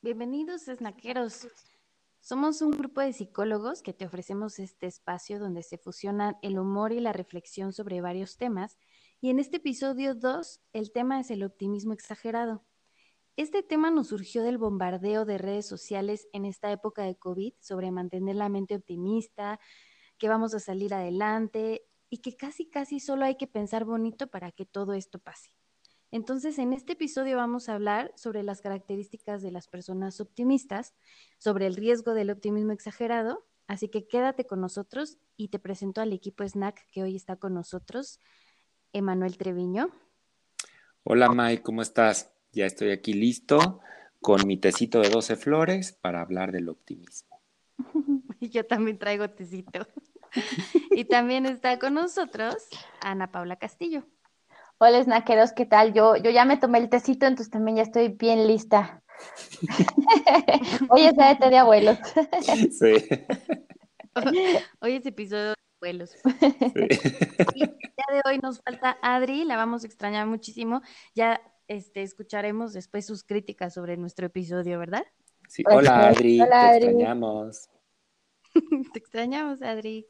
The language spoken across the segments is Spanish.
Bienvenidos, snaqueros. Somos un grupo de psicólogos que te ofrecemos este espacio donde se fusionan el humor y la reflexión sobre varios temas. Y en este episodio 2, el tema es el optimismo exagerado. Este tema nos surgió del bombardeo de redes sociales en esta época de COVID sobre mantener la mente optimista, que vamos a salir adelante y que casi, casi solo hay que pensar bonito para que todo esto pase. Entonces, en este episodio vamos a hablar sobre las características de las personas optimistas, sobre el riesgo del optimismo exagerado, así que quédate con nosotros y te presento al equipo Snack que hoy está con nosotros, Emanuel Treviño. Hola Mai, ¿cómo estás? Ya estoy aquí listo con mi tecito de 12 flores para hablar del optimismo. yo también traigo tecito. y también está con nosotros Ana Paula Castillo. Hola, snaqueros, ¿qué tal? Yo, yo ya me tomé el tecito, entonces también ya estoy bien lista. Hoy es de té de abuelos. sí. Hoy es episodio de abuelos. Y el día de hoy nos falta Adri, la vamos a extrañar muchísimo. Ya este, escucharemos después sus críticas sobre nuestro episodio, ¿verdad? Sí. Hola Adri, te extrañamos. Te extrañamos, Adri.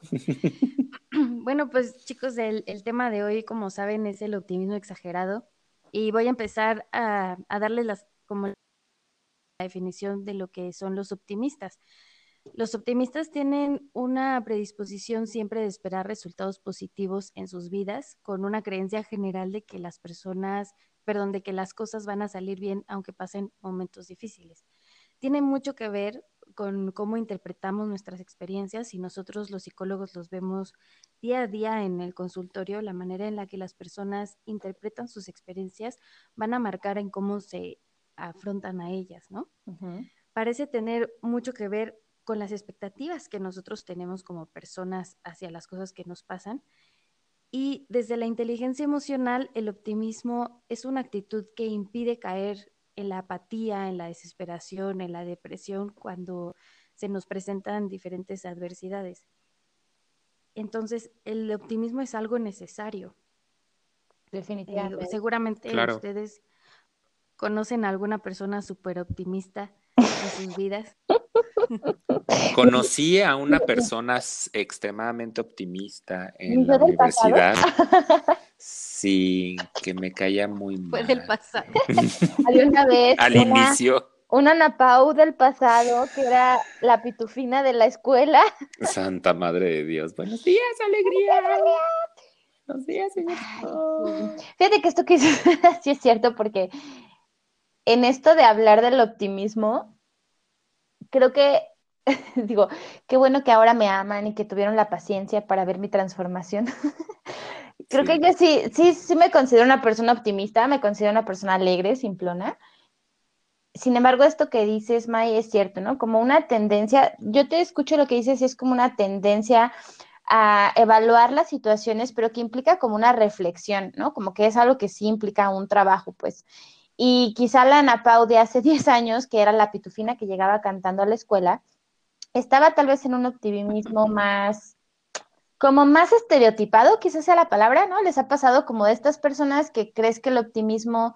Bueno, pues chicos, el, tema de hoy, como saben, es el optimismo exagerado. Y voy a empezar a, darles la definición de lo que son los optimistas. Los optimistas tienen una predisposición siempre de esperar resultados positivos en sus vidas, con una creencia general de que las personas, perdón, de que las cosas van a salir bien aunque pasen momentos difíciles. Tiene mucho que ver con cómo interpretamos nuestras experiencias y nosotros los psicólogos los vemos día a día en el consultorio, la manera en la que las personas interpretan sus experiencias van a marcar en cómo se afrontan a ellas, ¿no? Parece tener mucho que ver con las expectativas que nosotros tenemos como personas hacia las cosas que nos pasan. Y desde la inteligencia emocional, el optimismo es una actitud que impide caer en la apatía, en la desesperación, en la depresión, cuando se nos presentan diferentes adversidades. Entonces, el optimismo es algo necesario. Definitivamente. seguramente ustedes conocen a alguna persona súper optimista en sus vidas. Conocí a una persona extremadamente optimista en la universidad. Sí, que me caía muy mal. Fue del pasado. Hay una vez. Al inicio. Una Napau del pasado, que era la pitufina de la escuela. Santa Madre de Dios. Buenos días, alegría. Buenos días, señor. Fíjate que esto que dices sí es cierto, porque en esto de hablar del optimismo, creo que digo, qué bueno que ahora me aman y que tuvieron la paciencia para ver mi transformación. Creo que yo sí, sí, sí me considero una persona optimista, me considero una persona alegre, simplona. Sin embargo, esto que dices, May, es cierto, ¿no? Como una tendencia, yo te escucho lo que dices y es como una tendencia a evaluar las situaciones, pero que implica como una reflexión, ¿no? Como que es algo que sí implica un trabajo, pues. Y quizá la Ana Pau de hace 10 años, que era la pitufina que llegaba cantando a la escuela, estaba tal vez en un optimismo más como más estereotipado, quizás sea la palabra, ¿no? Les ha pasado como de estas personas que crees que el optimismo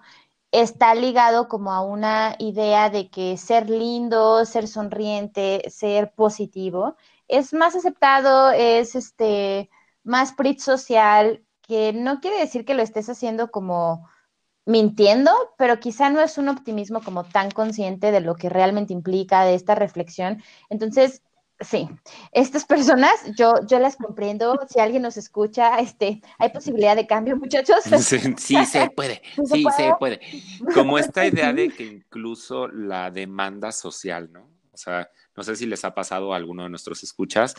está ligado como a una idea de que ser lindo, ser sonriente, ser positivo, es más aceptado, es este más prit social, que no quiere decir que lo estés haciendo como mintiendo, pero quizá no es un optimismo como tan consciente de lo que realmente implica, de esta reflexión. Entonces, sí, estas personas, yo, yo las comprendo. Si alguien nos escucha, este, hay posibilidad de cambio, muchachos. Sí, se puede, sí, se puede. Como esta idea de que incluso la demanda social, ¿no? O sea, no sé si les ha pasado a alguno de nuestros escuchas,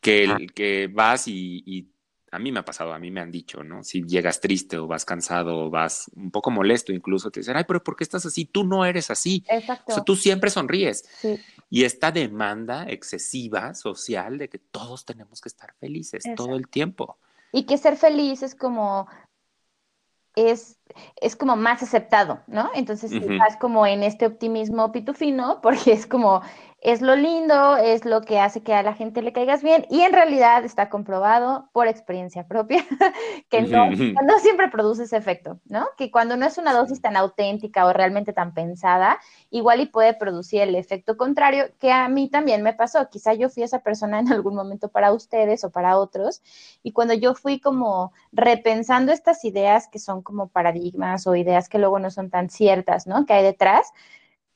que, que vas y, a mí me ha pasado, a mí me han dicho, ¿no? Si llegas triste o vas cansado o vas un poco molesto, incluso te dicen, ay, pero ¿por qué estás así? Tú no eres así. Exacto. O sea, tú siempre sonríes. Sí. Y esta demanda excesiva social de que todos tenemos que estar felices todo el tiempo. Y que ser feliz es como es, es como más aceptado, ¿no? Entonces, estás como en este optimismo pitufino, porque es como es lo lindo, es lo que hace que a la gente le caigas bien y en realidad está comprobado por experiencia propia que no, no, siempre produce ese efecto, ¿no? Que cuando no es una dosis tan auténtica o realmente tan pensada, igual y puede producir el efecto contrario que a mí también me pasó. Quizá yo fui esa persona en algún momento para ustedes o para otros y cuando yo fui como repensando estas ideas que son como paradigmas o ideas que luego no son tan ciertas, ¿no? Que hay detrás,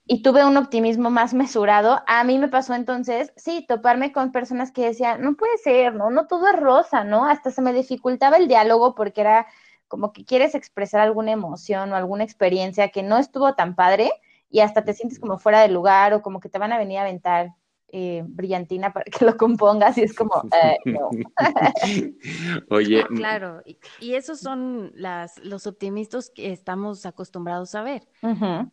y tuve un optimismo más mesurado. A mí me pasó entonces, sí, toparme con personas que decían, no puede ser, ¿no? No todo es rosa, ¿no? Hasta se me dificultaba el diálogo porque era como que quieres expresar alguna emoción o alguna experiencia que no estuvo tan padre y hasta te sientes como fuera de lugar o como que te van a venir a aventar eh, brillantina para que lo compongas y es como, eh, no. Oye. Claro, y, esos son las, los optimistas que estamos acostumbrados a ver,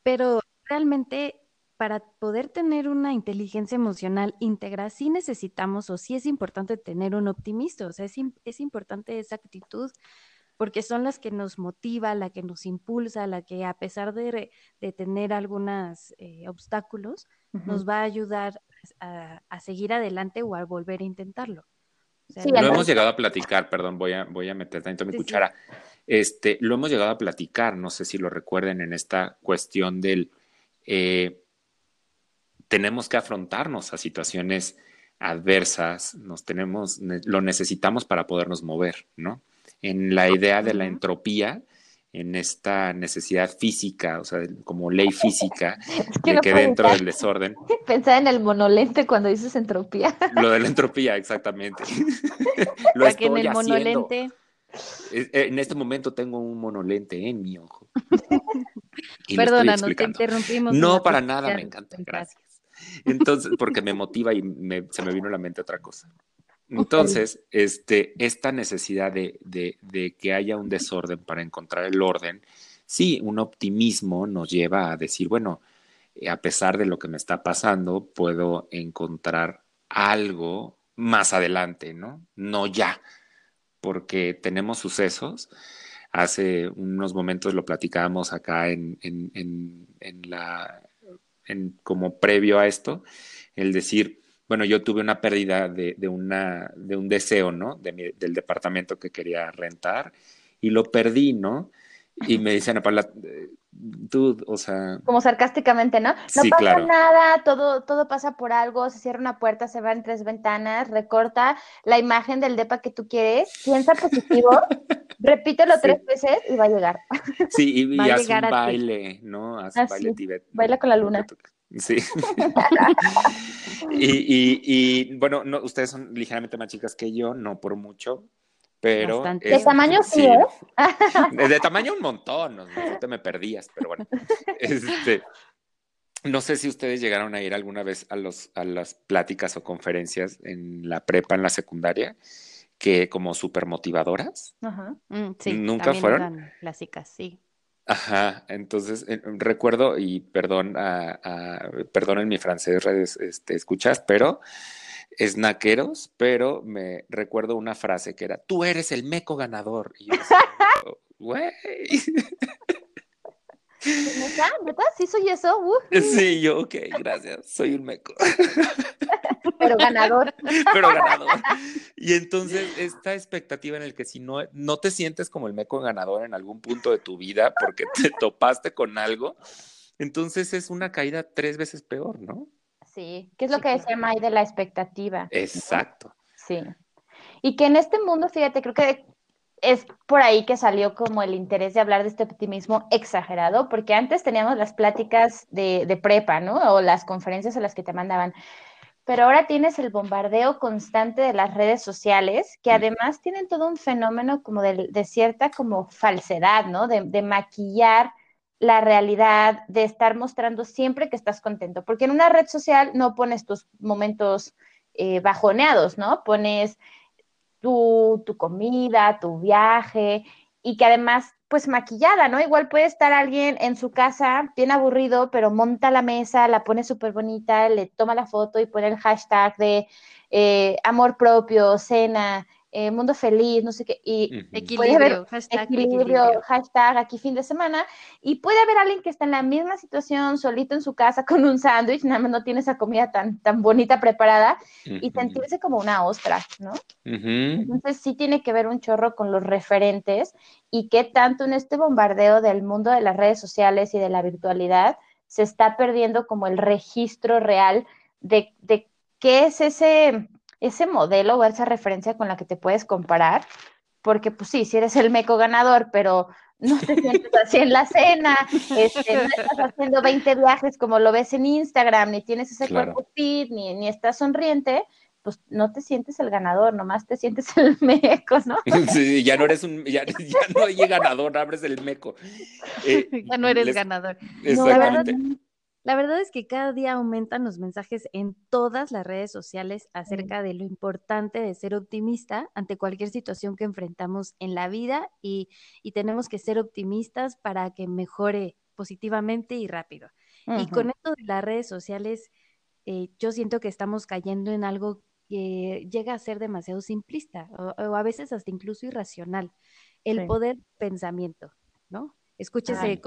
pero realmente para poder tener una inteligencia emocional íntegra, sí necesitamos o sí es importante tener un optimista, o sea, es, es importante esa actitud porque son las que nos motiva, la que nos impulsa, la que a pesar de, de tener algunos eh, obstáculos, nos va a ayudar a, seguir adelante o a volver a intentarlo. lo hemos llegado a platicar, perdón, voy a, voy a meter tanto mi cuchara. Este, lo hemos llegado a platicar, no sé si lo recuerden en esta cuestión del eh, tenemos que afrontarnos a situaciones adversas, nos tenemos, lo necesitamos para podernos mover, ¿no? En la idea de la entropía, en esta necesidad física, o sea, como ley física, de que dentro del desorden. Pensar en el monolente cuando dices entropía. Lo de la entropía, exactamente. lo estoy en el monolente. En este momento tengo un monolente en mi ojo. Perdona, no te interrumpimos. No, para nada, me encanta, gracias. Entonces, porque me motiva y se me vino a la mente otra cosa. Entonces, este, esta necesidad de, de, que haya un desorden para encontrar el orden, sí, un optimismo nos lleva a decir, bueno, eh, a pesar de lo que me está pasando, puedo encontrar algo más adelante, ¿no? No ya, porque tenemos sucesos Hace unos momentos lo platicábamos acá en, en, en, la, en, como previo a esto, el decir, bueno, yo tuve una pérdida de, de, una, de un deseo, ¿no? De del departamento que quería rentar y lo perdí, ¿no? Y me dicen, Paula, tú, o sea... Como sarcásticamente, ¿no? No pasa nada, todo, todo pasa por algo, se cierra una puerta, se van tres ventanas, recorta la imagen del depa que tú quieres, piensa positivo, repítelo tres veces y va a llegar. Sí, y, haz un baile, ¿no? Haz un baile tibet. Baila con la luna. Sí. y, y, y, bueno, no, ustedes son ligeramente más chicas que yo, no por mucho, pero... de tamaño sí, ¿eh? De tamaño un montón, no, te me perdías, pero bueno. Este, no sé si ustedes llegaron a ir alguna vez a, los, a las pláticas o conferencias en la prepa, en la secundaria, que como súper motivadoras. Ajá. Mm, sí, ¿Nunca fueron? Clásicas, sí. Ajá, entonces eh, recuerdo, y perdón, a, a, perdón en mi francés, este, escuchas, pero snaqueros, pero me recuerdo una frase que era, tú eres el meco ganador. Y yo güey. ¿Sí soy eso? Sí, yo, ok, gracias, soy un meco. Pero ganador. Pero ganador. Y entonces, esta expectativa en el que si no, no te sientes como el meco ganador en algún punto de tu vida porque te topaste con algo, entonces es una caída tres veces peor, ¿no? Sí, ¿qué es lo que decía May de la expectativa? Exacto. Sí. Y que en este mundo, fíjate, creo que es por ahí que salió como el interés de hablar de este optimismo exagerado, porque antes teníamos las pláticas de, de prepa, ¿no? O las conferencias a las que te mandaban. Pero ahora tienes el bombardeo constante de las redes sociales, que además tienen todo un fenómeno como de, de cierta como falsedad, ¿no? De, de maquillar la realidad, de estar mostrando siempre que estás contento, porque en una red social no pones tus momentos eh, bajoneados, ¿no? Pones tu, tu comida, tu viaje y que además, pues maquillada, ¿no? Igual puede estar alguien en su casa bien aburrido, pero monta la mesa, la pone súper bonita, le toma la foto y pone el hashtag de eh, amor propio, cena, eh, mundo feliz, no sé qué, y equilibrio, hashtag equilibrio, hashtag aquí fin de semana, y puede haber alguien que está en la misma situación, solito en su casa con un sándwich, nada más no tiene esa comida tan, tan bonita preparada, y sentirse como una ostra, ¿no? Entonces sí tiene que ver un chorro con los referentes y qué tanto en este bombardeo del mundo de las redes sociales y de la virtualidad se está perdiendo como el registro real de, de qué es ese ese modelo o esa referencia con la que te puedes comparar, porque pues sí, si eres el meco ganador, pero no te sientes así en la cena, este, no estás haciendo 20 viajes como lo ves en Instagram, ni tienes ese cuerpo fit, ni, ni estás sonriente, pues no te sientes el ganador, nomás te sientes el meco, ¿no? Sí, ya no eres un, ya, no hay ganador, abres el meco. Eh, ya no eres ganador. Exactamente. La verdad es que cada día aumentan los mensajes en todas las redes sociales acerca de lo importante de ser optimista ante cualquier situación que enfrentamos en la vida y, tenemos que ser optimistas para que mejore positivamente y rápido. Y con esto de las redes sociales, eh, yo siento que estamos cayendo en algo que llega a ser demasiado simplista o, a veces hasta incluso irracional. El poder pensamiento, ¿no? Escúchese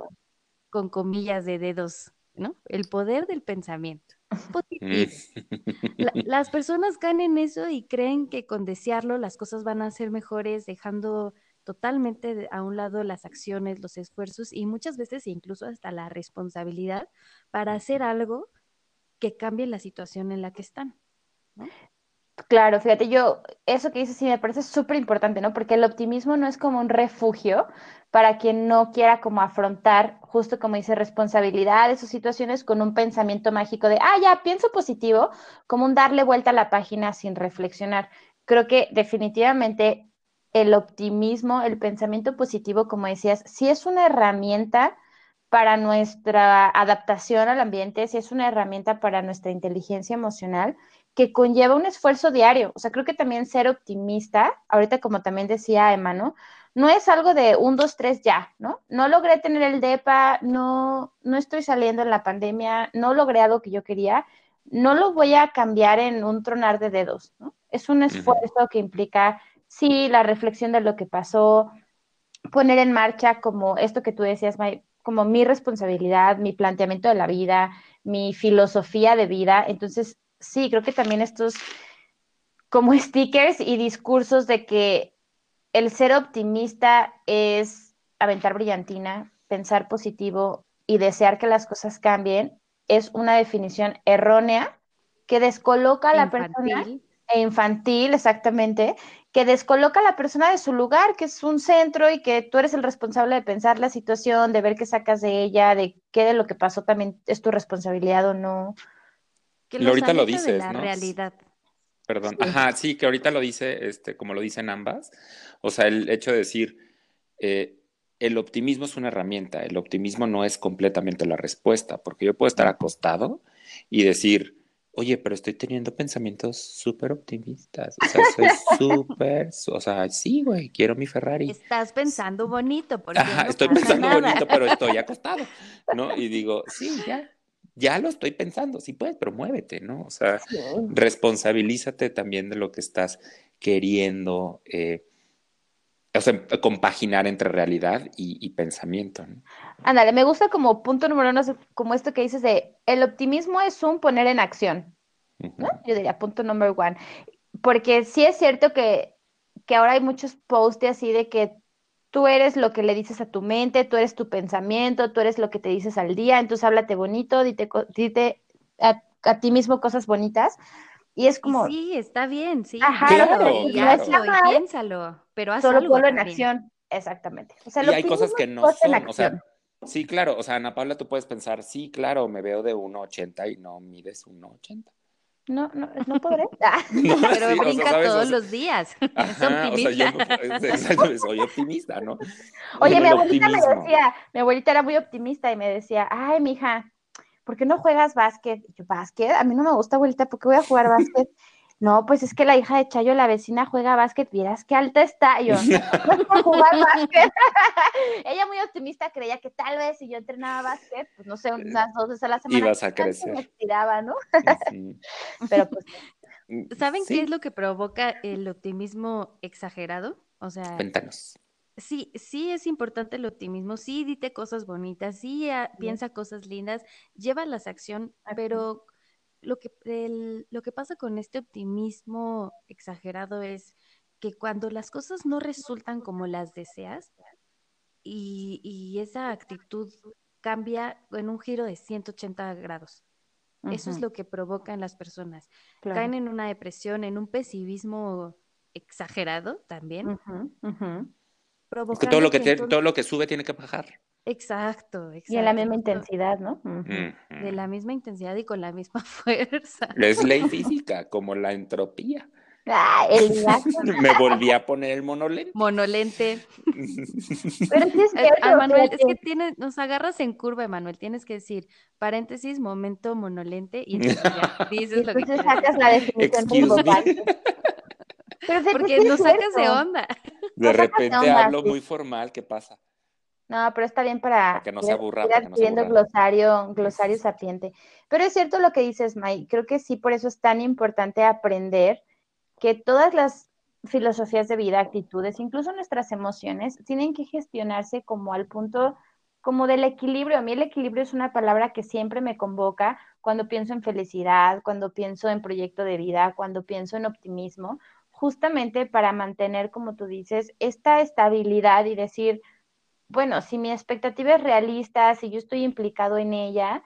con comillas de dedos ¿no? El poder del pensamiento positivo. las personas caen en eso y creen que con desearlo las cosas van a ser mejores, dejando totalmente a un lado las acciones, los esfuerzos y muchas veces incluso hasta la responsabilidad para hacer algo que cambie la situación en la que están. Claro, fíjate, yo, eso que dices sí me parece súper importante, ¿no? Porque el optimismo no es como un refugio para quien no quiera como afrontar, justo como dice, responsabilidades o situaciones con un pensamiento mágico de, ah, ya, pienso positivo, como un darle vuelta a la página sin reflexionar. Creo que definitivamente el optimismo, el pensamiento positivo, como decías, sí es una herramienta para nuestra adaptación al ambiente, sí es una herramienta para nuestra inteligencia emocional que conlleva un esfuerzo diario. O sea, creo que también ser optimista, ahorita como también decía Emma, ¿no? No es algo de un, dos, tres ya, ¿no? No logré tener el DEPA, no, no estoy saliendo en la pandemia, no logré algo que yo quería, no lo voy a cambiar en un tronar de dedos, ¿no? Es un esfuerzo que implica, sí, la reflexión de lo que pasó, poner en marcha como esto que tú decías, como mi responsabilidad, mi planteamiento de la vida, mi filosofía de vida. Entonces, sí, creo que también estos como stickers y discursos de que el ser optimista es aventar brillantina, pensar positivo y desear que las cosas cambien, es una definición errónea que descoloca a la persona e infantil, exactamente, que descoloca a la persona de su lugar, que es un centro y que tú eres el responsable de pensar la situación, de ver qué sacas de ella, de qué de lo que pasó también es tu responsabilidad o no. Que ahorita lo dices, la realidad. Perdón. Ajá, sí, que ahorita lo dice, este, como lo dicen ambas. O sea, el hecho de decir, eh, el optimismo es una herramienta, el optimismo no es completamente la respuesta, porque yo puedo estar acostado y decir, oye, pero estoy teniendo pensamientos súper optimistas. O sea, soy súper, o sea, sí, güey, quiero mi Ferrari. Estás pensando bonito, porque Ajá, estoy pensando bonito, pero estoy acostado, ¿no? Y digo, sí, ya, ya lo estoy pensando, sí puedes, pero muévete, ¿no? O sea, responsabilízate también de lo que estás queriendo, eh, o sea, compaginar entre realidad y, pensamiento. ¿no? Ándale, me gusta como punto número uno, como esto que dices de, el optimismo es un poner en acción, ¿no? Yo diría punto número uno, porque sí es cierto que, que ahora hay muchos posts así de que tú eres lo que le dices a tu mente, tú eres tu pensamiento, tú eres lo que te dices al día, entonces háblate bonito, dite, dite a, ti mismo cosas bonitas. Y es como. Sí, está bien, sí. Ajá, claro, y hazlo y piénsalo, pero haz Solo ponlo en acción. Exactamente. O y hay cosas que no son, o sea, sí, claro, o sea, Ana Paula, tú puedes pensar, sí, claro, me veo de 1,80 y no mides 1,80. No, no, no podré. pero brinca todos los días. es optimista. O sea, soy optimista, ¿no? Oye, mi abuelita me decía, mi abuelita era muy optimista y me decía, ay, mija, ¿por qué no juegas básquet? yo, ¿básquet? A mí no me gusta, abuelita, ¿por qué voy a jugar básquet? No, pues es que la hija de Chayo, la vecina, juega básquet, vieras qué alta está. yo, no es por jugar básquet. Ella muy optimista creía que tal vez si yo entrenaba básquet, pues no sé, unas dos veces a la semana, ibas a crecer. me estiraba, ¿no? Pero pues, Mm, ¿Saben qué es lo que provoca el optimismo exagerado? O sea, cuéntanos. Sí, sí es importante el optimismo, sí dite cosas bonitas, sí ah, piensa cosas lindas, lleva la acción, pero lo que, lo que pasa con este optimismo exagerado es que cuando las cosas no resultan como las deseas y, esa actitud cambia en un giro de 180 grados. Eso es lo que provoca en las personas. Caen en una depresión, en un pesimismo exagerado también todo lo que, todo lo que sube tiene que bajar. Exacto, exacto. Y en la misma intensidad, ¿no? De la misma intensidad y con la misma fuerza. Es ley física, como la entropía. Ah, el Me volví a poner el monolente. Monolente. Pero es que, eh, Manuel, es que tienes, nos agarras en curva, Emanuel. Tienes que decir, paréntesis, momento monolente, y entonces ya dices lo que sacas la definición Porque nos sacas de onda. De repente hablo muy formal, ¿qué pasa? No, pero está bien para, que no se aburra. glosario, glosario sapiente. Pero es cierto lo que dices, May. Creo que sí, por eso es tan importante aprender que todas las filosofías de vida, actitudes, incluso nuestras emociones, tienen que gestionarse como al punto como del equilibrio. A mí el equilibrio es una palabra que siempre me convoca cuando pienso en felicidad, cuando pienso en proyecto de vida, cuando pienso en optimismo, justamente para mantener, como tú dices, esta estabilidad y decir, bueno, si mi expectativa es realista, si yo estoy implicado en ella,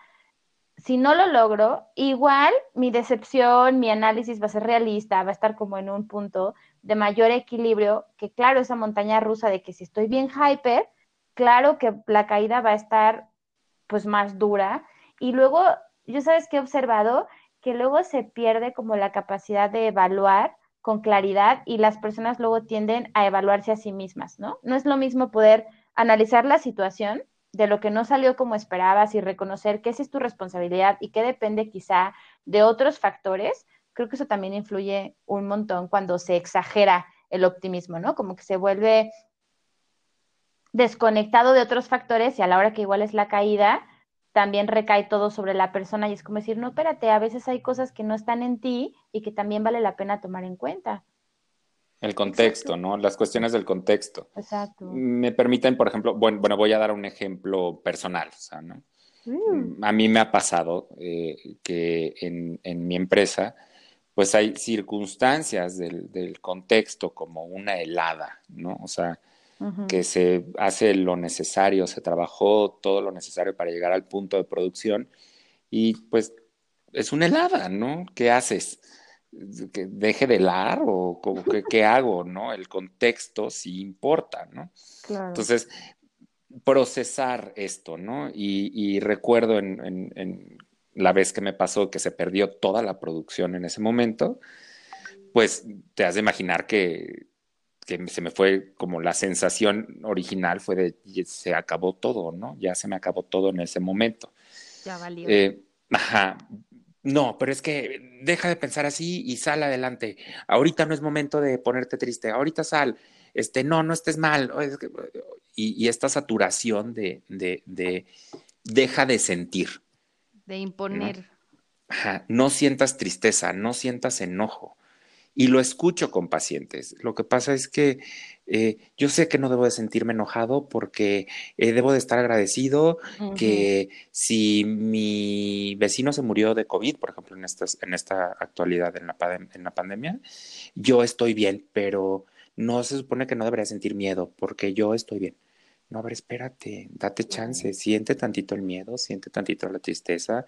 si no lo logro, igual mi decepción, mi análisis va a ser realista, va a estar como en un punto de mayor equilibrio, que claro, esa montaña rusa de que si estoy bien hyper, claro que la caída va a estar pues más dura. Y luego, yo sabes que he observado que luego se pierde como la capacidad de evaluar con claridad y las personas luego tienden a evaluarse a sí mismas, ¿no? No es lo mismo poder analizar la situación de lo que no salió como esperabas y reconocer que esa es tu responsabilidad y que depende quizá de otros factores. Creo que eso también influye un montón cuando se exagera el optimismo, ¿no? Como que se vuelve desconectado de otros factores y a la hora que igual es la caída, también recae todo sobre la persona y es como decir, no, espérate, a veces hay cosas que no están en ti y que también vale la pena tomar en cuenta. El contexto, ¿no? Las cuestiones del contexto. Exacto. Me permiten, por ejemplo, bueno, bueno voy a dar un ejemplo personal, o sea, ¿no? Mm. A mí me ha pasado eh, que en, en, mi empresa, pues hay circunstancias del, del contexto como una helada, ¿no? O sea, que se hace lo necesario, se trabajó todo lo necesario para llegar al punto de producción y pues es una helada, ¿no? ¿Qué haces? ¿Que deje de helar o que, qué hago, no? El contexto sí importa, ¿no? Entonces, procesar esto, ¿no? Y, recuerdo en, en la vez que me pasó que se perdió toda la producción en ese momento, pues te has de imaginar que que se me fue como la sensación original fue de se acabó todo, ¿no? Ya se me acabó todo en ese momento. Ya valió. Eh, ajá. No, pero es que deja de pensar así y sal adelante. Ahorita no es momento de ponerte triste. Ahorita sal. Este, no, no estés mal. Y, esta saturación de, de, de, deja de sentir. De imponer. Ajá. No sientas tristeza, no sientas enojo y lo escucho con pacientes. Lo que pasa es que eh, yo sé que no debo de sentirme enojado porque eh, debo de estar agradecido que si mi vecino se murió de COVID, por ejemplo, en, en esta actualidad en la, en la pandemia, yo estoy bien, pero no se supone que no debería sentir miedo porque yo estoy bien. No, a ver, espérate, date chance, siente tantito el miedo, siente tantito la tristeza.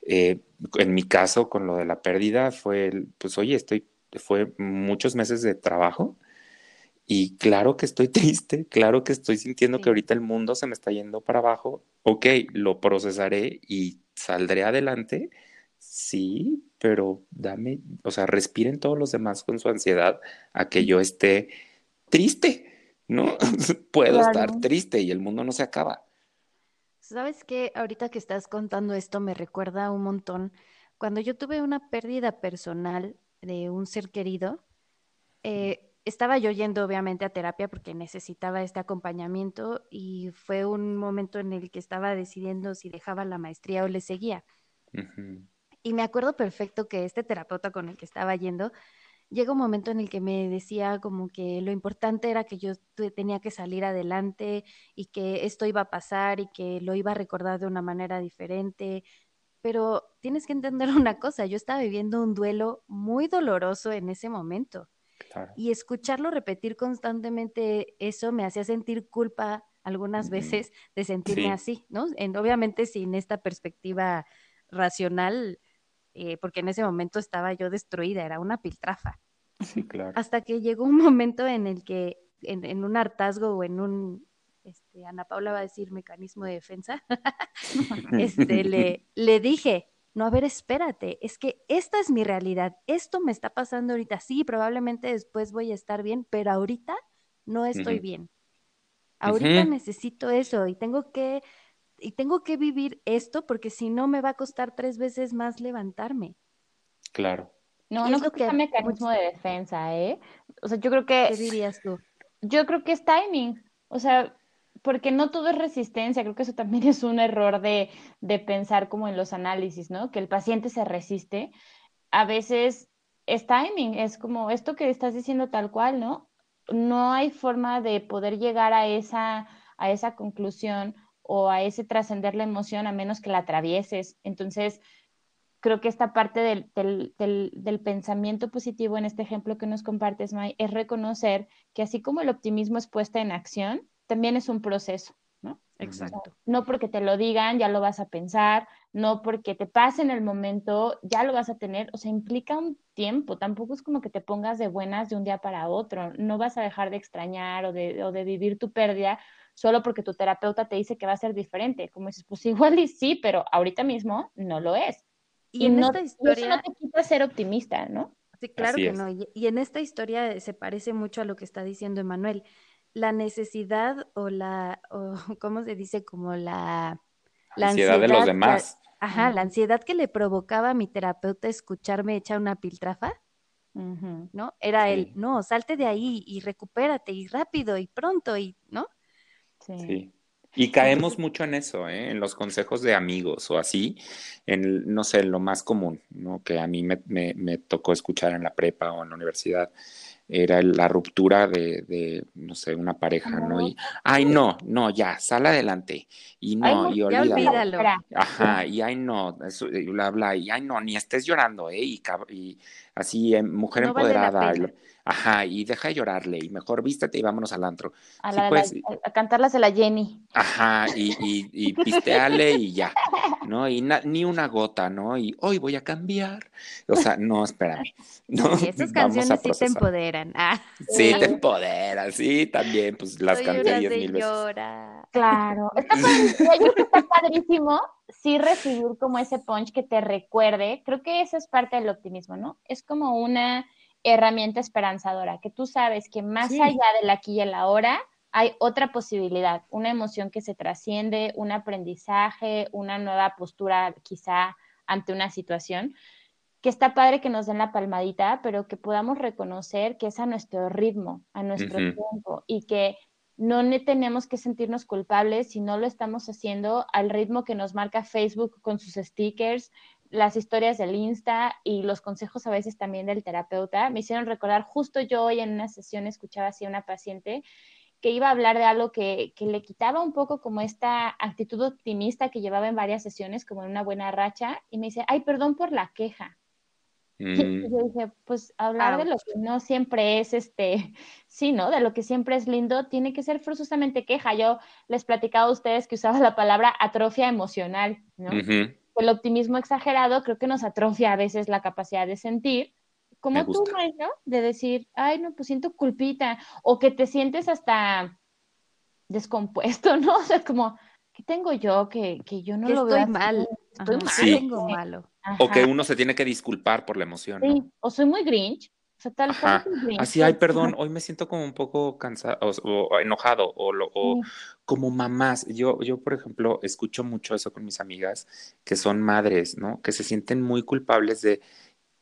Eh, en mi caso, con lo de la pérdida, fue, pues, oye, estoy fue muchos meses de trabajo y claro que estoy triste, claro que estoy sintiendo que ahorita el mundo se me está yendo para abajo. Ok, lo procesaré y saldré adelante. Sí, pero dame, o sea, respiren todos los demás con su ansiedad a que yo esté triste, ¿no? Puedo estar triste y el mundo no se acaba. ¿Sabes qué? Ahorita que estás contando esto me recuerda un montón. Cuando yo tuve una pérdida personal, de un ser querido, eh, estaba yo yendo obviamente a terapia porque necesitaba este acompañamiento y fue un momento en el que estaba decidiendo si dejaba la maestría o le seguía. Y me acuerdo perfecto que este terapeuta con el que estaba yendo, llega un momento en el que me decía como que lo importante era que yo tenía que salir adelante y que esto iba a pasar y que lo iba a recordar de una manera diferente. Pero tienes que entender una cosa, yo estaba viviendo un duelo muy doloroso en ese momento. Y escucharlo repetir constantemente eso me hacía sentir culpa algunas veces de sentirme así, ¿no? En, obviamente sin esta perspectiva racional, eh, porque en ese momento estaba yo destruida, era una piltrafa. Sí, claro. Hasta que llegó un momento en el que, en, un hartazgo o en un, este, Ana Paula va a decir mecanismo de defensa, este, le, le dije, no, a ver, espérate, es que esta es mi realidad, esto me está pasando ahorita, sí, probablemente después voy a estar bien, pero ahorita no estoy bien. Ahorita necesito eso y tengo que y tengo que vivir esto porque si no me va a costar tres veces más levantarme. Claro. No, no creo que sea mecanismo de defensa, ¿eh? O sea, yo creo que... ¿Qué dirías tú? Yo creo que es timing. O sea, porque no todo es resistencia, creo que eso también es un error de, de pensar como en los análisis, ¿no? Que el paciente se resiste. A veces es timing, es como esto que estás diciendo tal cual, ¿no? No hay forma de poder llegar a esa, a esa conclusión o a ese trascender la emoción a menos que la atravieses. Entonces, creo que esta parte del, del, del, pensamiento positivo en este ejemplo que nos compartes, May, es reconocer que así como el optimismo es puesta en acción, también es un proceso, ¿no? Exacto. no porque te lo digan, ya lo vas a pensar, no porque te pase en el momento, ya lo vas a tener, o sea, implica un tiempo, tampoco es como que te pongas de buenas de un día para otro, no vas a dejar de extrañar o de, o de vivir tu pérdida solo porque tu terapeuta te dice que va a ser diferente, como dices, pues igual y sí, pero ahorita mismo no lo es. Y, en esta historia... eso no te quita ser optimista, ¿no? Sí, claro que no. Y, en esta historia se parece mucho a lo que está diciendo Emanuel la necesidad o la, o, ¿cómo se dice? Como la, la ansiedad, de los demás. ajá, la ansiedad que le provocaba a mi terapeuta escucharme echar una piltrafa, ¿no? Era el, no, salte de ahí y recupérate y rápido y pronto y, ¿no? Sí. Y caemos mucho en eso, ¿eh? en los consejos de amigos o así, en, no sé, lo más común, ¿no? Que a mí me, me, me tocó escuchar en la prepa o en la universidad era la ruptura de, no sé, una pareja, ¿no? Y, ay, no, no, ya, sal adelante. Y no, y olvídalo. Ajá, y ay, no, eso, y bla, bla, y ay, no, ni estés llorando, ¿eh? Y, y así, eh, mujer empoderada. Ajá, y deja de llorarle, y mejor vístate y vámonos al antro. A, la, pues, a cantarlas de la Jenny. Ajá, y, y, y pisteale y ya, ¿no? Y ni una gota, ¿no? Y hoy voy a cambiar. O sea, no, espérame. No, sí, esas canciones sí te empoderan. Ah. Sí, te empoderan, sí, también, pues las canté diez mil veces. Claro, está padrísimo, está padrísimo sí recibir como ese punch que te recuerde. Creo que eso es parte del optimismo, ¿no? Es como una herramienta esperanzadora, que tú sabes que más allá del aquí y el ahora hay otra posibilidad, una emoción que se trasciende, un aprendizaje, una nueva postura quizá ante una situación, que está padre que nos den la palmadita, pero que podamos reconocer que es a nuestro ritmo, a nuestro tiempo y que no tenemos que sentirnos culpables si no lo estamos haciendo al ritmo que nos marca Facebook con sus stickers, las historias del Insta y los consejos a veces también del terapeuta. Me hicieron recordar, justo yo hoy en una sesión escuchaba así a una paciente que iba a hablar de algo que, que, le quitaba un poco como esta actitud optimista que llevaba en varias sesiones, como en una buena racha, y me dice, ay, perdón por la queja. Y mm. yo dije, pues hablar de lo que no siempre es, este, sí, ¿no? De lo que siempre es lindo, tiene que ser forzosamente queja. Yo les platicaba a ustedes que usaba la palabra atrofia emocional, ¿no? El optimismo exagerado creo que nos atrofia a veces la capacidad de sentir, como tú, ¿no? De decir, ay, no, pues siento culpita, o que te sientes hasta descompuesto, ¿no? O sea, como, ¿qué tengo yo que, que yo no lo veo? Estoy mal, estoy mal, sí. tengo malo. O que uno se tiene que disculpar por la emoción. Sí, o soy muy grinch. O sea, tal cual Así, ay, perdón, hoy me siento como un poco cansado o, enojado o, o como mamás. Yo, yo, por ejemplo, escucho mucho eso con mis amigas que son madres, ¿no? Que se sienten muy culpables de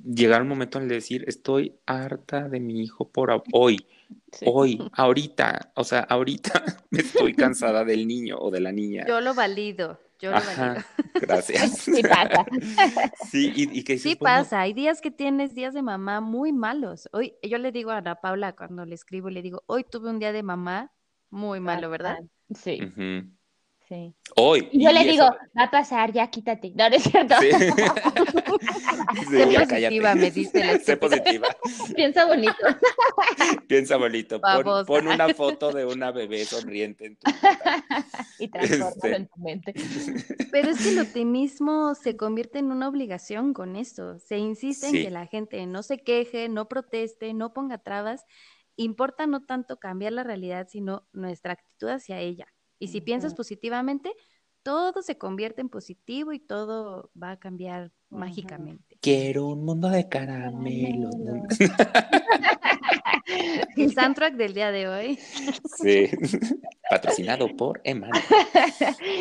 llegar un momento en el de decir, estoy harta de mi hijo por hoy, hoy, ahorita, o sea, ahorita me estoy cansada del niño o de la niña. Yo lo valido. Yo lo Ajá, gracias. sí pasa. Sí, y, que Sí pasa, hay días que tienes días de mamá muy malos. Hoy, yo le digo a Ana Paula cuando le escribo, le digo, hoy tuve un día de mamá muy malo, ¿verdad? Sí. Sí. Hoy. Y yo le digo, va a pasar, ya quítate. No, no es cierto. Sí. sé positiva, me dice la Sé positiva. Piensa bonito. Piensa bonito. Pon, una foto de una bebé sonriente en tu Y transforma en tu mente. Pero es que el optimismo se convierte en una obligación con eso. Se insiste en que la gente no se queje, no proteste, no ponga trabas. Importa no tanto cambiar la realidad, sino nuestra actitud hacia ella. Y si piensas positivamente, todo se convierte en positivo y todo va a cambiar mágicamente. Quiero un mundo de caramelos. El soundtrack del día de hoy. Sí, patrocinado por Emanuel.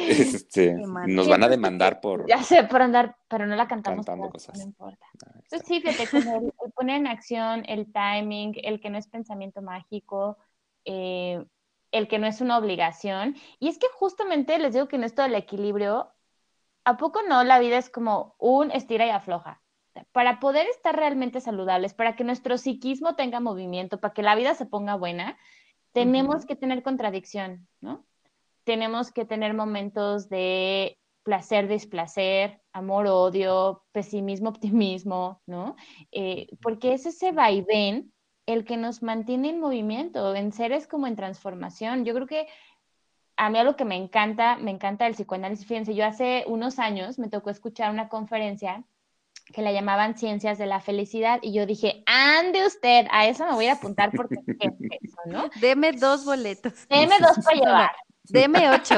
Este, nos van a demandar por. Ya sé, por andar, pero no la cantamos. Cantando cosas. No importa. Entonces, sí, fíjate, como el, poner en acción, el timing, el que no es pensamiento mágico, eh, el que no es una obligación. Y es que justamente les digo que en esto del equilibrio, ¿a poco no la vida es como un estira y afloja? Para poder estar realmente saludables, para que nuestro psiquismo tenga movimiento, para que la vida se ponga buena, tenemos que tener contradicción, ¿no? Tenemos que tener momentos de placer, displacer, amor, odio, pesimismo, optimismo, ¿no? Eh, porque es ese vaivén el que nos mantiene en movimiento, en seres como en transformación. Yo creo que a mí algo que me encanta, me encanta el psicoanálisis. Fíjense, yo hace unos años me tocó escuchar una conferencia que la llamaban Ciencias de la Felicidad y yo dije, ande usted, a eso me voy a apuntar porque es eso, ¿no? Deme dos boletos. Deme dos para llevar. Deme ocho.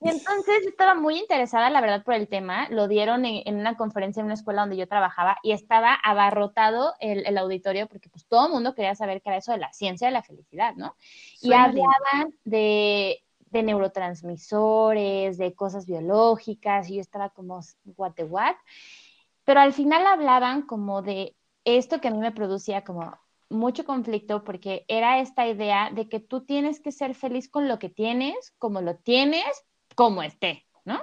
y entonces estaba muy interesada, la verdad, por el tema. Lo dieron en, una conferencia en una escuela donde yo trabajaba y estaba abarrotado el, auditorio porque pues todo el mundo quería saber qué era eso de la ciencia de la felicidad, ¿no? y hablaban de, de, neurotransmisores, de cosas biológicas y yo estaba como, what the what? Pero al final hablaban como de esto que a mí me producía como mucho conflicto porque era esta idea de que tú tienes que ser feliz con lo que tienes, como lo tienes, como esté, ¿no?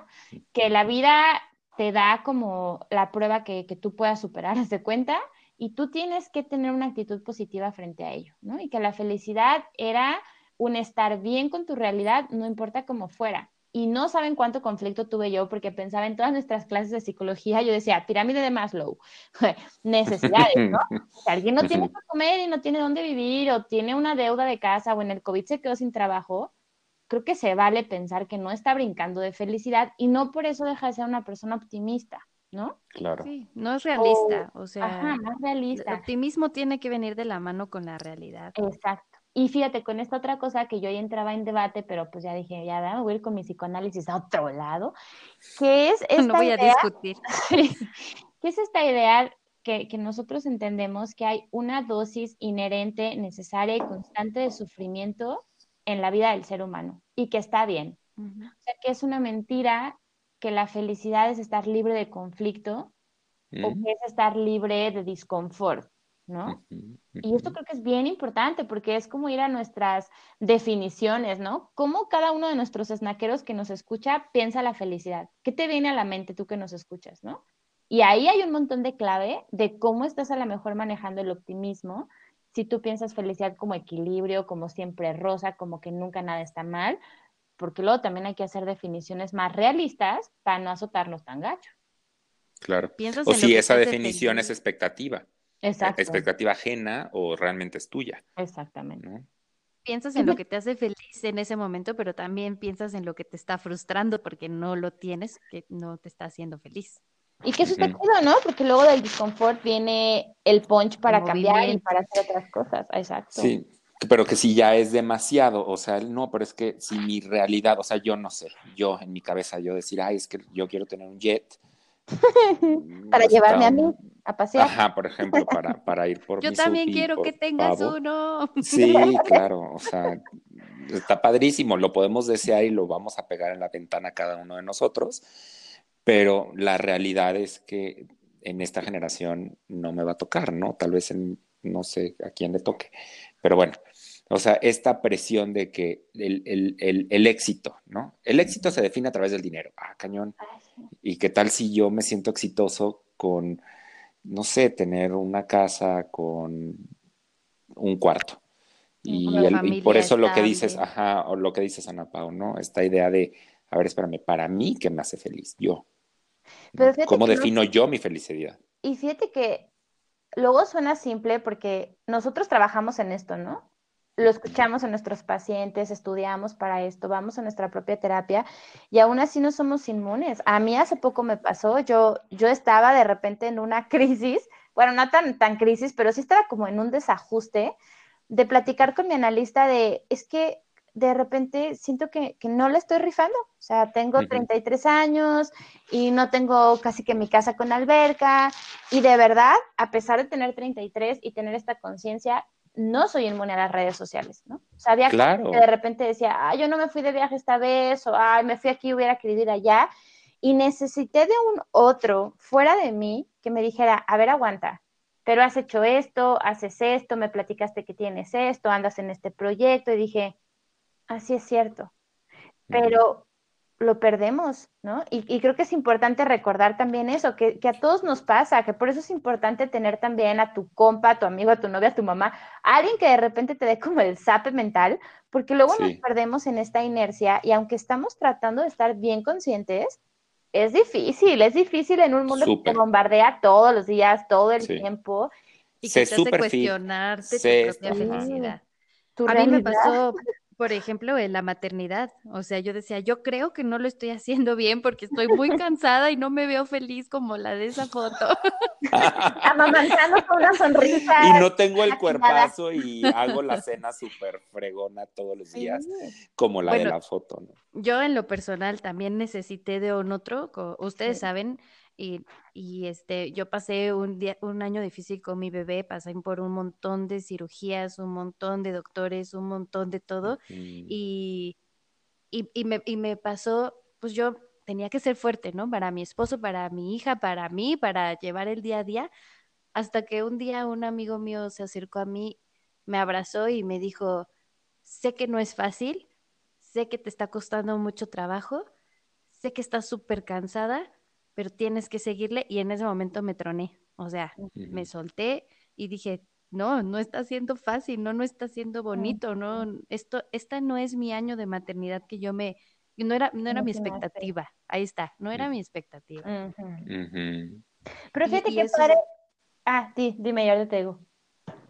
Que la vida te da como la prueba que, que tú puedas superar, de cuenta, y tú tienes que tener una actitud positiva frente a ello, ¿no? Y que la felicidad era un estar bien con tu realidad, no importa cómo fuera y no saben cuánto conflicto tuve yo porque pensaba en todas nuestras clases de psicología, yo decía, pirámide de Maslow, necesidades, ¿no? Si alguien no tiene que comer y no tiene dónde vivir o tiene una deuda de casa o en el COVID se quedó sin trabajo, creo que se vale pensar que no está brincando de felicidad y no por eso deja de ser una persona optimista. ¿No? Claro. Sí, no es realista, o, sea, ajá, más realista. El optimismo tiene que venir de la mano con la realidad. Exacto. Y fíjate, con esta otra cosa que yo ya entraba en debate, pero pues ya dije, ya voy a ir con mi psicoanálisis a otro lado, que es esta No voy a discutir. que es esta idea que, que, nosotros entendemos que hay una dosis inherente, necesaria y constante de sufrimiento en la vida del ser humano y que está bien. O sea, que es una mentira que la felicidad es estar libre de conflicto o que es estar libre de disconfort. ¿No? Y esto creo que es bien importante porque es como ir a nuestras definiciones, ¿no? Cómo cada uno de nuestros snaqueros que nos escucha piensa la felicidad. ¿Qué te viene a la mente tú que nos escuchas, ¿no? Y ahí hay un montón de clave de cómo estás a lo mejor manejando el optimismo. Si tú piensas felicidad como equilibrio, como siempre rosa, como que nunca nada está mal, porque luego también hay que hacer definiciones más realistas para no azotarnos tan gacho. Claro. O si esa definición es expectativa. Exacto. expectativa ajena o realmente es tuya. Exactamente. Piensas en lo que te hace feliz en ese momento, pero también piensas en lo que te está frustrando porque no lo tienes, que no te está haciendo feliz. Y que eso está chido, ¿no? Porque luego del disconfort viene el punch para cambiar y para hacer otras cosas. Exacto. Sí, pero que si ya es demasiado, o sea, no, pero es que si mi realidad, o sea, yo no sé, yo en mi cabeza, yo decir, ay, es que yo quiero tener un jet, para llevarme a mí a pasear. Ajá, por ejemplo, para, para ir por Yo también quiero que tengas uno. Sí, claro, o sea, está padrísimo, lo podemos desear y lo vamos a pegar en la ventana cada uno de nosotros, pero la realidad es que en esta generación no me va a tocar, ¿no? Tal vez en, no sé a quién le toque, pero bueno, O sea, esta presión de que el, éxito, ¿no? El éxito se define a través del dinero. Ah, cañón. ¿Y qué tal si yo me siento exitoso con, no sé, tener una casa con un cuarto? Y, por eso lo que dices, ajá, o lo que dices, Ana Pau, ¿no? Esta idea de, a ver, espérame, para mí, ¿qué me hace feliz? Yo. ¿Cómo defino yo mi felicidad? Y fíjate que luego suena simple porque nosotros trabajamos en esto, ¿no? Lo escuchamos a nuestros pacientes, estudiamos para esto, vamos a nuestra propia terapia y aún así no somos inmunes. A mí hace poco me pasó, yo, yo estaba de repente en una crisis, bueno, no tan, tan crisis, pero sí estaba como en un desajuste de platicar con mi analista de, es que de repente siento que, no le estoy rifando. O sea, tengo 33 años y no tengo casi que mi casa con alberca. Y de verdad, a pesar de tener 33 y tener esta conciencia, no soy inmune a las redes sociales, ¿no? Sabía que de repente decía, ah, yo no me fui de viaje esta vez, o ay, me fui aquí, hubiera querido ir allá. Y necesité de un otro fuera de mí que me dijera, a ver, aguanta, pero has hecho esto, haces esto, me platicaste que tienes esto, andas en este proyecto y dije, así es cierto, pero lo perdemos, ¿no? Y, creo que es importante recordar también eso, que, a todos nos pasa, que por eso es importante tener también a tu compa, a tu amigo, a tu novia, a tu mamá, alguien que de repente te dé como el zape mental, porque luego nos perdemos en esta inercia y aunque estamos tratando de estar bien conscientes, es difícil, es difícil en un mundo que te bombardea todos los días, todo el tiempo. Y que te hace cuestionarte tu propia felicidad. a mí me pasó, por ejemplo, en la maternidad. O sea, yo decía, yo creo que no lo estoy haciendo bien porque estoy muy cansada y no me veo feliz como la de esa foto. Amamantando con una sonrisa. Y no tengo el cuerpazo y hago la cena súper fregona todos los días, como la de la foto. ¿no? Yo en lo personal también necesité de un otro, ustedes saben, y, y, este, yo pasé un, día, un año difícil con mi bebé, pasé por un montón de cirugías, un montón de doctores, un montón de todo. Y, y, y, me, y me pasó, pues yo tenía que ser fuerte, ¿no? Para mi esposo, para mi hija, para mí, para llevar el día a día. Hasta que un día un amigo mío se acercó a mí, me abrazó y me dijo, sé que no es fácil, sé que te está costando mucho trabajo, sé que estás súper cansada, pero tienes que seguirle y en ese momento me troné, o sea, me solté y dije, no, no está siendo fácil, no, no está siendo bonito, no, esto, esta no es mi año de maternidad que yo me, no era, no era mi expectativa, ahí está, no era mi expectativa. Pero fíjate que padre, ah, sí, dime, yo te digo.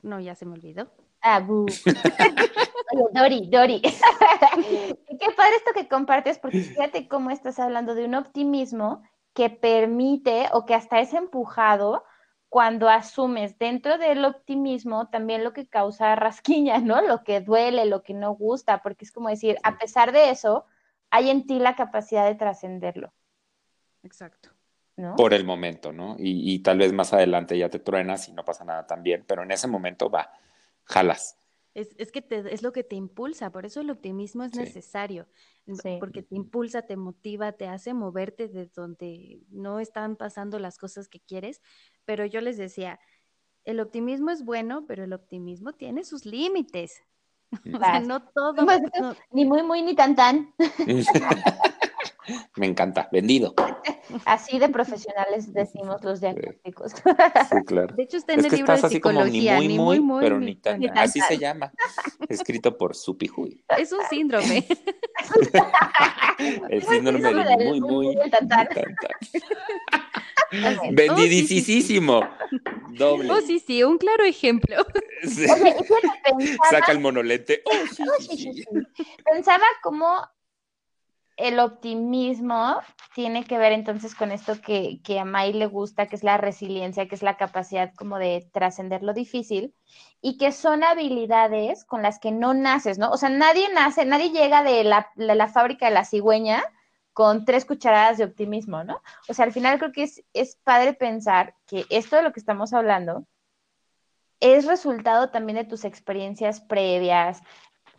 No, ya se me olvidó. Ah, Dori, Dori. Qué padre esto que compartes, porque fíjate cómo estás hablando de un optimismo que permite o que hasta es empujado cuando asumes dentro del optimismo también lo que causa rasquiña, ¿no? Lo que duele, lo que no gusta, porque es como decir, a pesar de eso, hay en ti la capacidad de trascenderlo. Exacto. ¿No? Por el momento, ¿no? Y, y, tal vez más adelante ya te truenas y no pasa nada también, pero en ese momento va, jalas. Es, es que te, es lo que te impulsa, por eso el optimismo es necesario, porque te impulsa, te motiva, te hace moverte de donde no están pasando las cosas que quieres. Pero yo les decía, el optimismo es bueno, pero el optimismo tiene sus límites. O sea, no todo. Pues, ni muy, muy, ni tan, tan. Me encanta, vendido. Así de profesionales decimos los diagnósticos. Sí, claro. De hecho, está en el libro de psicología, ni muy, muy, pero ni tan, Así se llama, escrito por Supi Hui. Es un síndrome. el síndrome de ni muy, muy, tan, tan. Vendidísimo. Doble. Oh, sí, sí, un claro ejemplo. Saca el monolete. Oh, oh, sí, Pensaba como el optimismo tiene que ver entonces con esto que, a May le gusta, que es la resiliencia, que es la capacidad como de trascender lo difícil y que son habilidades con las que no naces, ¿no? O sea, nadie nace, nadie llega de la, fábrica de la cigüeña con tres cucharadas de optimismo, ¿no? O sea, al final creo que es, es padre pensar que esto de lo que estamos hablando es resultado también de tus experiencias previas,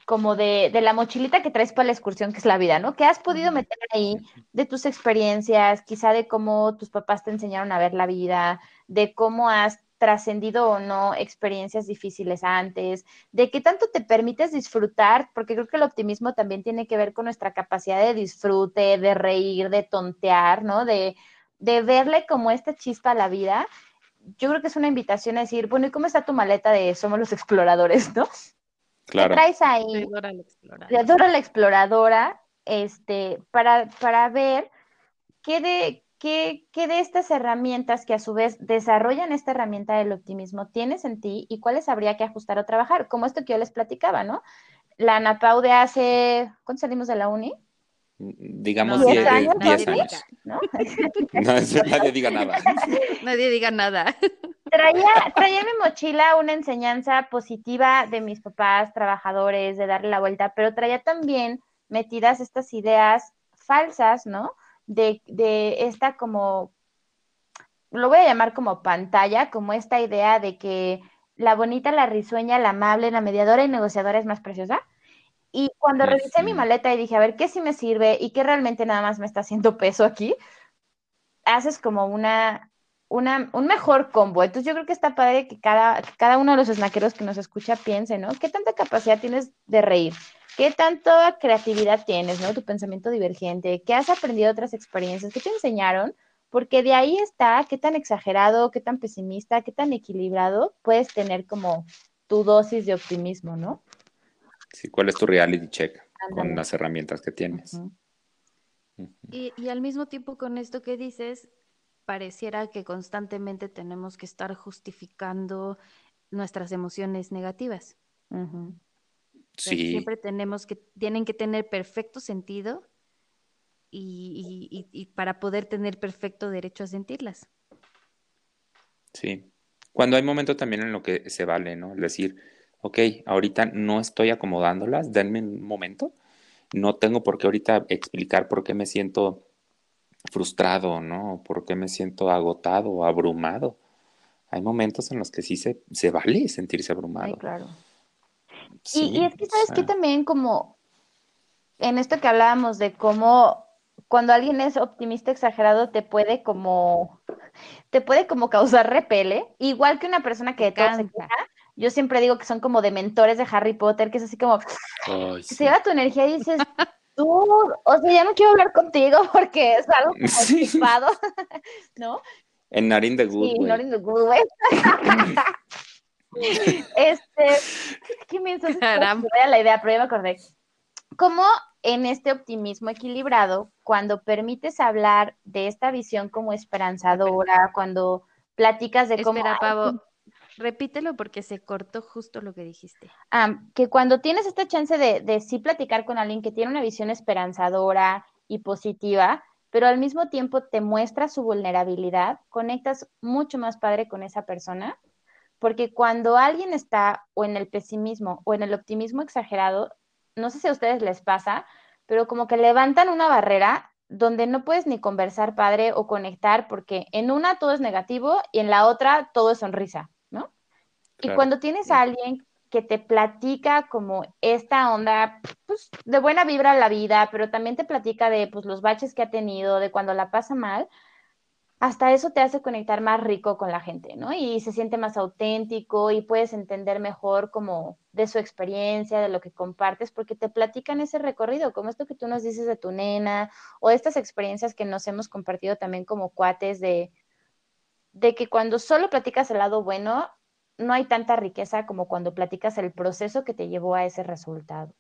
como de, la mochilita que traes para la excursión, que es la vida, ¿no? ¿Qué has podido meter ahí de tus experiencias, quizá de cómo tus papás te enseñaron a ver la vida, de cómo has trascendido o no experiencias difíciles antes, de qué tanto te permites disfrutar, porque creo que el optimismo también tiene que ver con nuestra capacidad de disfrute, de reír, de tontear, ¿no? De, de verle como esta chispa a la vida. Yo creo que es una invitación a decir, bueno, ¿y cómo está tu maleta de Somos los Exploradores, no? Claro. ¿Qué traes ahí? Dora la exploradora. de Dora la exploradora, este, para, para ver qué de, qué, qué de estas herramientas que a su vez desarrollan esta herramienta del optimismo tienes en ti y cuáles habría que ajustar o trabajar, como esto que yo les platicaba, ¿no? La Ana Pau de hace, ¿cuándo salimos de la uni? Digamos No, 10 ¿Diez años? diez Nadie años. ¿No? No, nadie diga nada. Nadie diga nada. traía, traía en mi mochila una enseñanza positiva de mis papás, trabajadores, de darle la vuelta, pero traía también metidas estas ideas falsas, ¿no? De, de esta como, lo voy a llamar como pantalla, como esta idea de que la bonita, la risueña, la amable, la mediadora y negociadora es más preciosa. Y cuando revisé mi maleta y dije, a ver, ¿qué sí me sirve y qué realmente nada más me está haciendo peso aquí? Haces como una, una, un mejor combo. Entonces yo creo que está padre que cada, que cada uno de los snackeros que nos escucha piense, ¿no? ¿Qué tanta capacidad tienes de reír? ¿Qué tanta creatividad tienes, ¿no? Tu pensamiento divergente, ¿qué has aprendido de otras experiencias? ¿Qué te enseñaron? Porque de ahí está qué tan exagerado, qué tan pesimista, qué tan equilibrado puedes tener como tu dosis de optimismo, ¿no? Sí, ¿Cuál es tu reality check con las herramientas que tienes? Y, y al mismo tiempo con esto que dices, pareciera que constantemente tenemos que estar justificando nuestras emociones negativas. Sea, Sí, Siempre tenemos que, tienen que tener perfecto sentido y, y- y- y para poder tener perfecto derecho a sentirlas. sí. Cuando hay momentos también en lo que se vale, ¿no? Es decir, ok, ahorita no estoy acomodándolas, denme un momento. No tengo por qué ahorita explicar por qué me siento frustrado, ¿no? Por qué me siento agotado o abrumado. Hay momentos en los que sí se, se vale sentirse Ay, abrumado. claro. Sí, Y, y es que, ¿sabes qué? sea, También como en esto que hablábamos de cómo cuando alguien es optimista exagerado te puede como, te puede como causar repele, igual que una persona que de todo se Cansa. queja. Yo siempre digo que son como de mentores de Harry Potter, que es así como, ay, que sí. se lleva tu energía y dices, tú, o sea, ya no quiero hablar contigo porque es algo como Sí. ¿no? En Narin the Good Sí, Way. not in the good way. Este, ¿qué me hizo? Caramba. la idea, pero ya me acordé. ¿Cómo en este optimismo equilibrado, cuando permites hablar de esta visión como esperanzadora, cuando platicas de cómo, Espera, Pavo, repítelo porque se cortó justo lo que dijiste. ah, que cuando tienes esta chance de, de sí platicar con alguien que tiene una visión esperanzadora y positiva, pero al mismo tiempo te muestra su vulnerabilidad, conectas mucho más padre con esa persona, porque cuando alguien está o en el pesimismo o en el optimismo exagerado, no sé si a ustedes les pasa, pero como que levantan una barrera donde no puedes ni conversar padre o conectar, porque en una todo es negativo y en la otra todo es sonrisa, Y cuando tienes a alguien que te platica como esta onda, pues de buena vibra a la vida, pero también te platica de pues los baches que ha tenido, de cuando la pasa mal, hasta eso te hace conectar más rico con la gente, ¿no? Y se siente más auténtico y puedes entender mejor como de su experiencia, de lo que compartes, porque te platican ese recorrido, como esto que tú nos dices de tu nena, o estas experiencias que nos hemos compartido también como cuates de, de que cuando solo platicas el lado bueno, no hay tanta riqueza como cuando platicas el proceso que te llevó a ese resultado.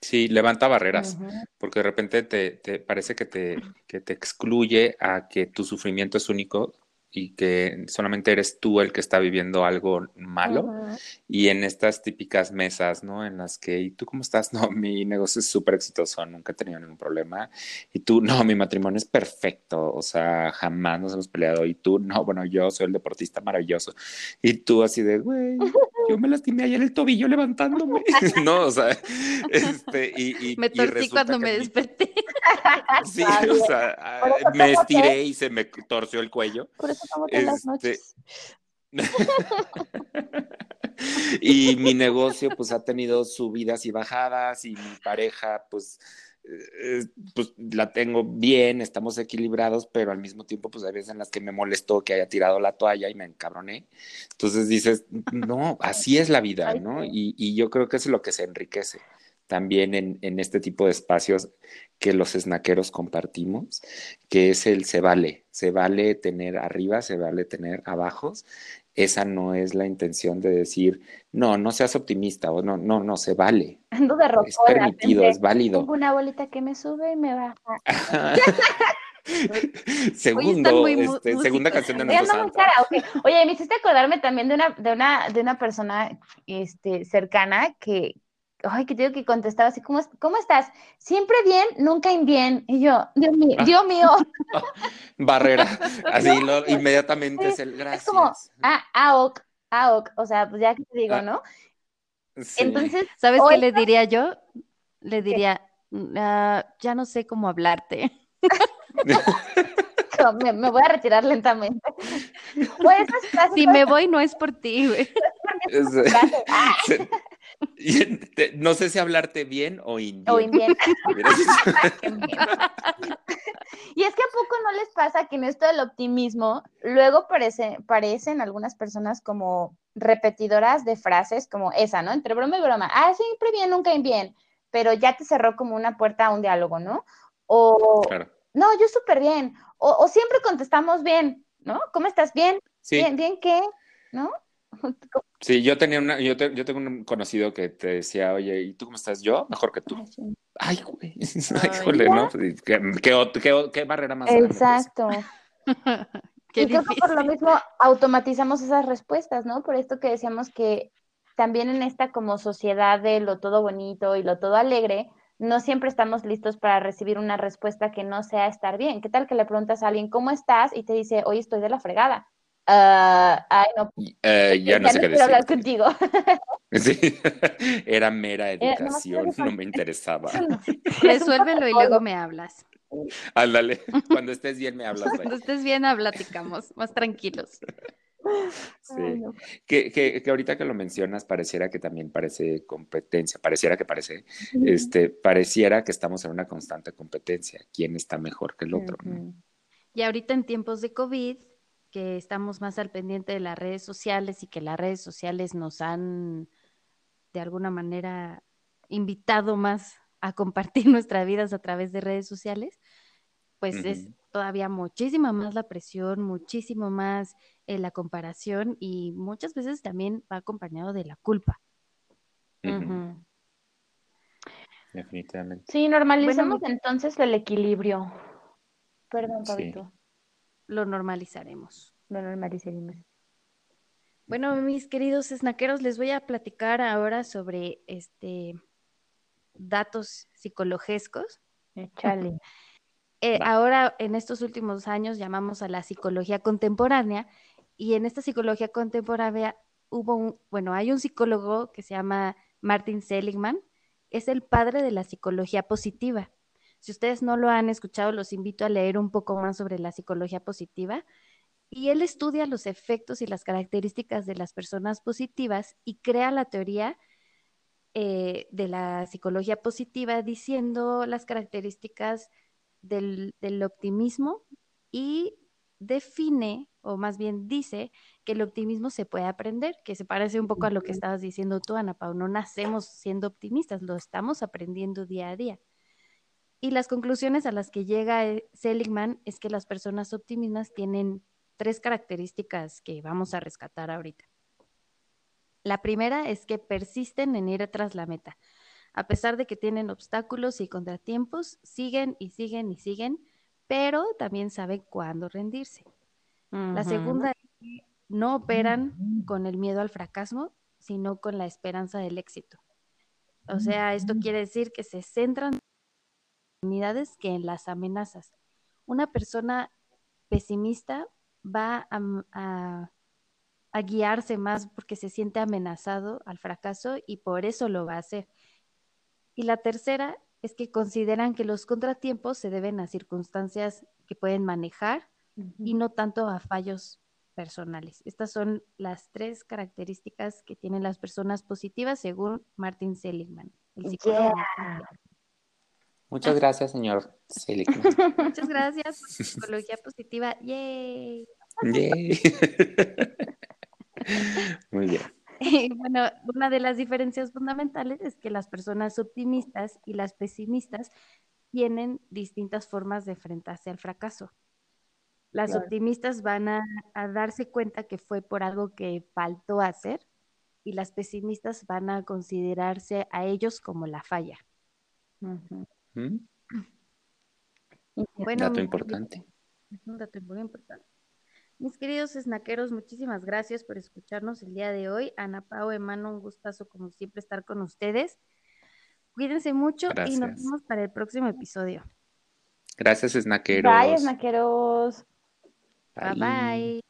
Sí, levanta barreras, porque de repente te, te parece que te, que te excluye a que tu sufrimiento es único y que solamente eres tú el que está viviendo algo malo. Y en estas típicas mesas, ¿no? En las que, ¿y tú cómo estás? No, mi negocio es súper exitoso, nunca he tenido ningún problema. Y tú, no, mi matrimonio es perfecto, o sea, jamás nos hemos peleado. Y tú, no, bueno, yo soy el deportista maravilloso. Y tú así de, güey, yo me lastimé ayer el tobillo levantándome. no, o sea, este, y, y, Me torcí cuando me desperté. Sí, o sea, me estiré y se me torció el cuello. Por las Este, noches. y mi negocio pues ha tenido subidas y bajadas y mi pareja pues eh, pues la tengo bien, estamos equilibrados, pero al mismo tiempo, pues hay veces en las que me molestó que haya tirado la toalla y me encabroné. Entonces dices, no, así es la vida, ¿no? Y, y yo creo que es lo que se enriquece también en, en, este tipo de espacios que los snaqueros compartimos, que es el se vale, se vale tener arriba, se vale tener abajo. Esa no es la intención de decir, no, no seas optimista o no, no, no, se vale. Ando de Es permitido, es válido. Tengo una bolita que me sube y me baja. Segundo, este, segunda canción de nuestro cara, okay. Oye, me hiciste acordarme también de una, de una, de una persona este, cercana que, ay, que tengo que contestar así, ¿cómo, ¿cómo estás? Siempre bien, nunca en bien. Y yo, Dios mío, ah. Dios mío. Barrera, así lo, inmediatamente es el gracias. Es como, ah, AOC, AOC, o sea, pues ya que te digo, ah, ¿no? Sí. Entonces, ¿sabes qué le diría yo? Le diría, uh, ya no sé cómo hablarte. me, me, voy a retirar lentamente. Pues, si me voy, no es por ti, güey. No sé si hablarte bien o indien. O indien. y es que a poco no les pasa que en esto del optimismo, luego parece, parecen algunas personas como repetidoras de frases como esa, ¿no? Entre broma y broma. Ah, siempre bien, nunca en bien. Pero ya te cerró como una puerta a un diálogo, ¿no? O, no, yo súper bien. O, o, siempre contestamos bien, ¿no? ¿Cómo estás? Bien. Sí. Bien, bien, ¿qué? ¿No? Sí, yo tenía una, yo, yo, tengo un conocido que te decía, oye, ¿y tú cómo estás? Yo, mejor que tú. Ay, güey. Ay, jole, ¿no? Pues, ¿Qué, qué, qué, barrera más Exacto. y creo que por lo mismo automatizamos esas respuestas, ¿no? Por esto que decíamos que también en esta como sociedad de lo todo bonito y lo todo alegre, no siempre estamos listos para recibir una respuesta que no sea estar bien. ¿Qué tal que le preguntas a alguien, ¿cómo estás? Y te dice, hoy estoy de la fregada. Uh, ay, no. Uh, ya no sé qué decir. hablar contigo. Sí, era mera educación, no me interesaba. Resuélvelo y luego me hablas. Ándale, cuando estés bien me hablas. Cuando estés bien, platicamos, más tranquilos. Sí. que, que, que, ahorita que lo mencionas, pareciera que también parece competencia, pareciera que parece, este, pareciera que estamos en una constante competencia. ¿Quién está mejor que el otro? Y ahorita en tiempos de COVID, que estamos más al pendiente de las redes sociales y que las redes sociales nos han de alguna manera invitado más a compartir nuestras vidas a través de redes sociales, pues es todavía muchísima más la presión, muchísimo más eh, la comparación y muchas veces también va acompañado de la culpa. Definitivamente. Sí, normalizamos entonces el equilibrio. Perdón, Pabito lo normalizaremos. Lo normalizaremos. Bueno, mis queridos snaqueros, les voy a platicar ahora sobre este datos psicológicos. Échale. Eh, ahora, en estos últimos años, llamamos a la psicología contemporánea y en esta psicología contemporánea hubo un, bueno, hay un psicólogo que se llama Martin Seligman, es el padre de la psicología positiva. Si ustedes no lo han escuchado, los invito a leer un poco más sobre la psicología positiva. Y él estudia los efectos y las características de las personas positivas y crea la teoría eh, de la psicología positiva diciendo las características del, del optimismo y define, o más bien dice, que el optimismo se puede aprender, que se parece un poco a lo que estabas diciendo tú, Ana Pau. No nacemos siendo optimistas, lo estamos aprendiendo día a día. Y las conclusiones a las que llega eh, Seligman es que las personas optimistas tienen tres características que vamos a rescatar ahorita. La primera es que persisten en ir tras la meta. A pesar de que tienen obstáculos y contratiempos, siguen y siguen y siguen, pero también saben cuándo rendirse. La segunda es que no operan con el miedo al fracaso, sino con la esperanza del éxito. O sea, esto quiere decir que se centran que en las amenazas. Una persona pesimista va a, guiarse más porque se siente amenazado al fracaso y por eso lo va a hacer. Y la tercera es que consideran que los contratiempos se deben a circunstancias que pueden manejar y no tanto a fallos personales. Estas son las tres características que tienen las personas positivas según Martin Seligman, el psicólogo. Muchas gracias, señor Muchas gracias por psicología positiva. Yay. Yay. Muy bien. bueno, una de las diferencias fundamentales es que las personas optimistas y las pesimistas tienen distintas formas de enfrentarse al fracaso. Las optimistas van a, darse cuenta que fue por algo que faltó hacer y las pesimistas van a considerarse a ellos como la falla. ¿Mm? Bueno, dato importante. Es un dato muy importante. Mis queridos snaqueros, muchísimas gracias por escucharnos el día de hoy. Ana Pau, Emano, un gustazo como siempre estar con ustedes. Cuídense mucho y nos vemos para el próximo episodio. Gracias, snaqueros. Bye, snaqueros. bye. bye.